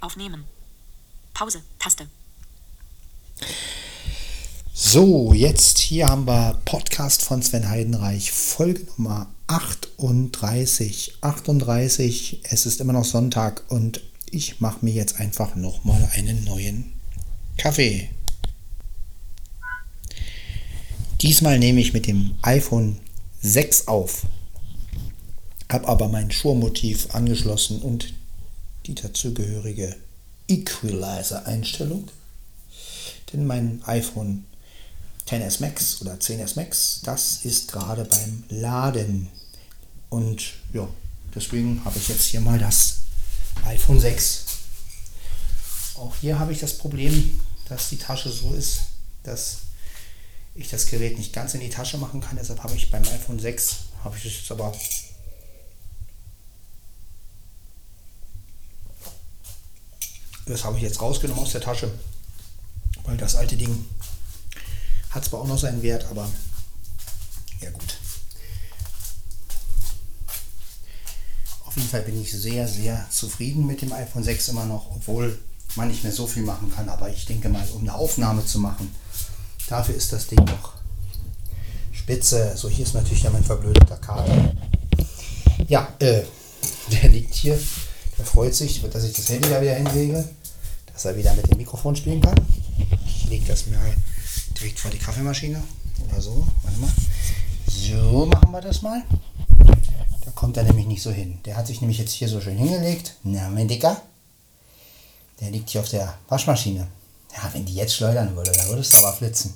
Aufnehmen. Pause. Taste. So, jetzt hier haben wir Podcast von Sven Heidenreich, Folge Nummer 38. 38, es ist immer noch Sonntag und ich mache mir jetzt einfach nochmal einen neuen Kaffee. Diesmal nehme ich mit dem iPhone 6 auf, habe aber mein Schurmotiv angeschlossen und die dazugehörige Equalizer-Einstellung. Denn mein iPhone 10s Max oder 10s Max, das ist gerade beim Laden. Und ja, deswegen habe ich jetzt hier mal das iPhone 6. Auch hier habe ich das Problem, dass die Tasche so ist, dass ich das Gerät nicht ganz in die Tasche machen kann. Deshalb habe ich beim iPhone 6, habe ich es aber das habe ich jetzt rausgenommen aus der Tasche, weil das alte Ding hat zwar auch noch seinen Wert, aber ja gut. Auf jeden Fall bin ich sehr, sehr zufrieden mit dem iPhone 6 immer noch, obwohl man nicht mehr so viel machen kann. Aber ich denke mal, um eine Aufnahme zu machen, Dafür ist das Ding noch spitze. So, hier ist natürlich ja mein verblödeter Kater. Ja, äh, der liegt hier. Der freut sich, dass ich das Handy da wieder hinlege, dass er wieder mit dem Mikrofon spielen kann. Ich lege das mal direkt vor die Kaffeemaschine oder so. Warte mal. So machen wir das mal. Da kommt er nämlich nicht so hin. Der hat sich nämlich jetzt hier so schön hingelegt. Na, mein Dicker. Der liegt hier auf der Waschmaschine. Ja, wenn die jetzt schleudern würde, dann würde es aber flitzen.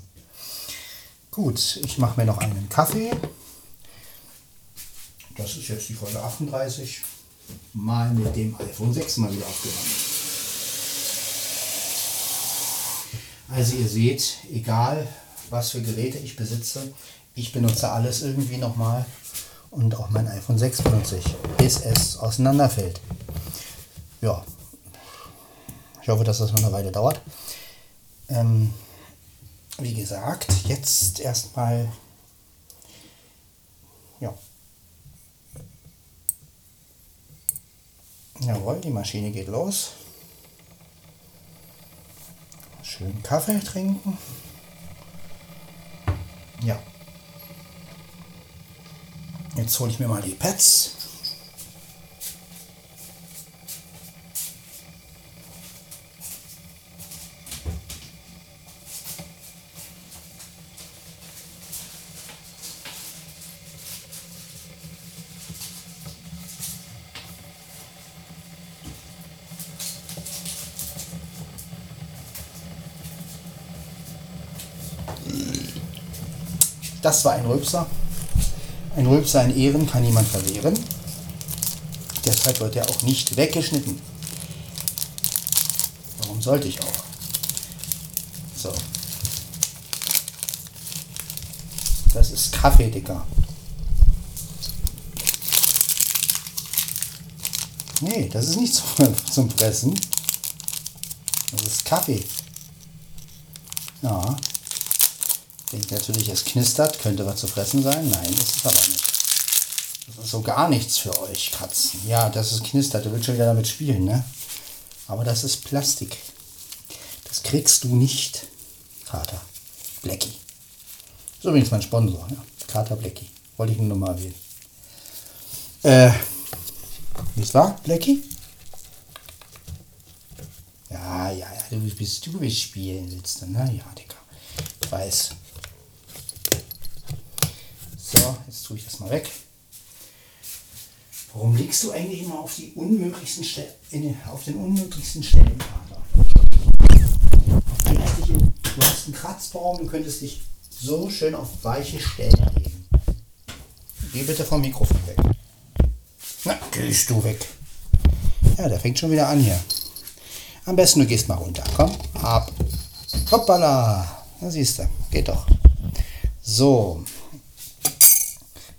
Gut, ich mache mir noch einen Kaffee. Das ist jetzt die Folge 38. Mal mit dem iPhone 6 mal wieder aufgenommen. Also ihr seht, egal was für Geräte ich besitze, ich benutze alles irgendwie nochmal und auch mein iPhone 6 benutze ich, bis es auseinanderfällt. Ja, ich hoffe, dass das noch eine Weile dauert. Ähm, wie gesagt, jetzt erstmal, ja. Jawohl, die Maschine geht los. Schön Kaffee trinken. Ja. Jetzt hole ich mir mal die Pads. Das war ein Rülpser. Ein Rülpser in Ehren kann niemand verwehren. Deshalb wird er auch nicht weggeschnitten. Warum sollte ich auch? So. Das ist Kaffee, Dicker. Nee, das ist nicht zum Fressen. Das ist Kaffee. Ja. Denkt natürlich, es knistert, könnte was zu fressen sein. Nein, das ist aber nicht. Das ist so gar nichts für euch, Katzen. Ja, das ist knistert, du willst schon wieder damit spielen, ne? Aber das ist Plastik. Das kriegst du nicht, Kater. Blackie. So übrigens mein Sponsor, ja. Kater Blackie. Wollte ich nur mal erwähnen. Äh, wie war, Blackie? Ja, ja, ja, du bist, du willst spielen, willst du, ne? Ja, Digga. Ich weiß. So, jetzt tue ich das mal weg. Warum legst du eigentlich immer auf die unmöglichsten Stellen, auf den unmöglichsten Stellen, Vater? Du hast einen Kratzbaum, du könntest dich so schön auf weiche Stellen legen. Geh bitte vom Mikrofon weg. Na, gehst du weg. Ja, der fängt schon wieder an hier. Am besten du gehst mal runter. Komm, ab. Hoppala. Da siehst du, geht doch. So,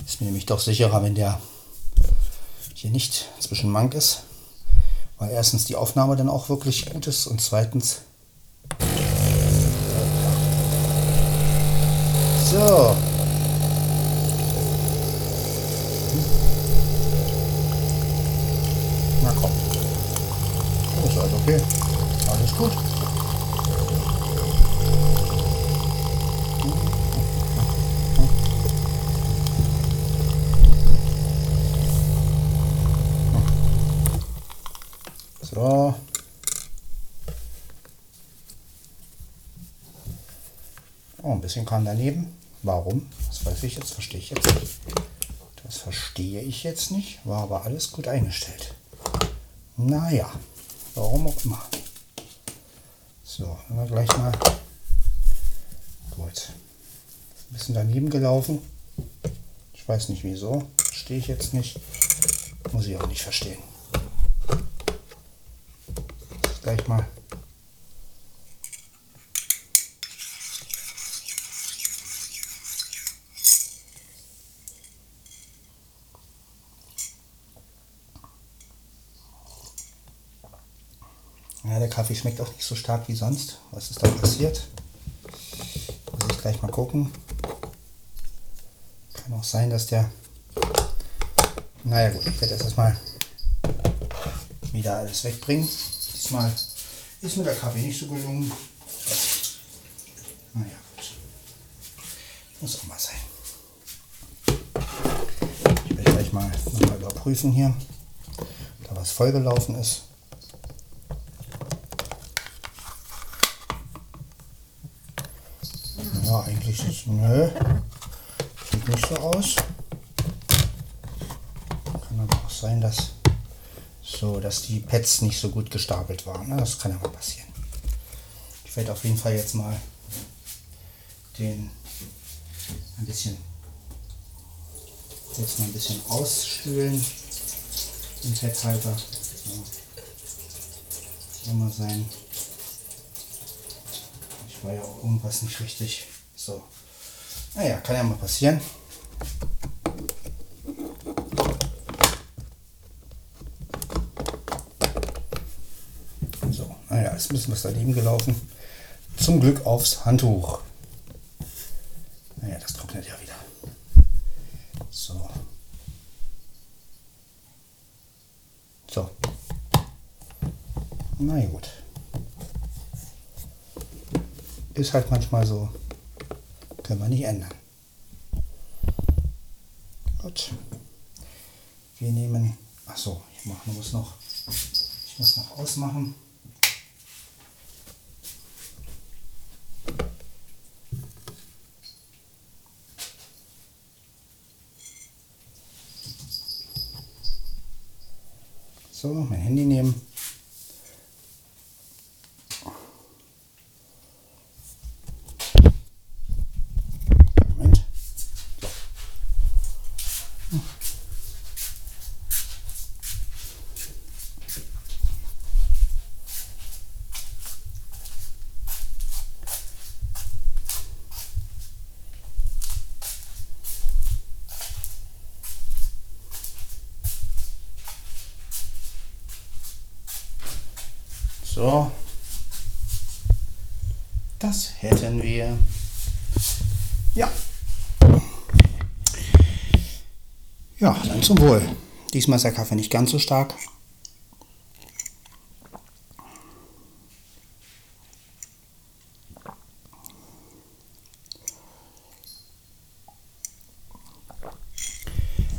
ist mir nämlich doch sicherer, wenn der hier nicht zwischen Mank ist. Weil erstens die Aufnahme dann auch wirklich gut ist und zweitens. So. Na komm. Ist also okay. Alles gut. So. Oh, ein bisschen kam daneben. Warum? Das weiß ich jetzt, verstehe ich jetzt nicht. Das verstehe ich jetzt nicht. War aber alles gut eingestellt. Naja, warum auch immer. So, dann wir gleich mal. Gut. Ein bisschen daneben gelaufen. Ich weiß nicht wieso. Verstehe ich jetzt nicht. Muss ich auch nicht verstehen. Jetzt gleich mal. Kaffee schmeckt auch nicht so stark wie sonst. Was ist da passiert? Muss ich gleich mal gucken. Kann auch sein, dass der. Naja, gut, ich werde jetzt erstmal wieder alles wegbringen. Diesmal ist mir der Kaffee nicht so gelungen. Naja, gut. Muss auch mal sein. Ich werde gleich mal nochmal überprüfen hier, da was vollgelaufen ist. Ja, eigentlich ist. Nö. Sieht nicht so aus. Kann aber auch sein, dass. So, dass die Pads nicht so gut gestapelt waren. ne? Das kann ja mal passieren. Ich werde auf jeden Fall jetzt mal den ein bisschen jetzt mal ein bisschen ausspülen den Fetthalter. So. Mal sein. Ich war ja auch irgendwas nicht richtig. So. Naja, kann ja mal passieren. So, naja, ist ein bisschen was daneben gelaufen. Zum Glück aufs Handtuch. Naja, das trocknet ja wieder. So. So. Na gut. Ist halt manchmal so. Können wir nicht ändern. Gut. Wir nehmen. Ach so, ich mach, muss noch. Ich muss noch ausmachen. So, mein Handy nehmen. So. Das hätten wir. Ja. Ja, dann zum Wohl. Diesmal ist der Kaffee nicht ganz so stark.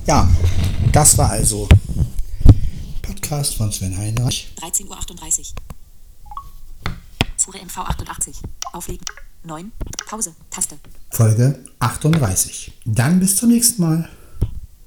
Ja, das war also Podcast von Sven Heinrich. 13.38 Uhr. Zure MV 88. Auflegen. 9. Pause. Taste. Folge 38. Dann bis zum nächsten Mal.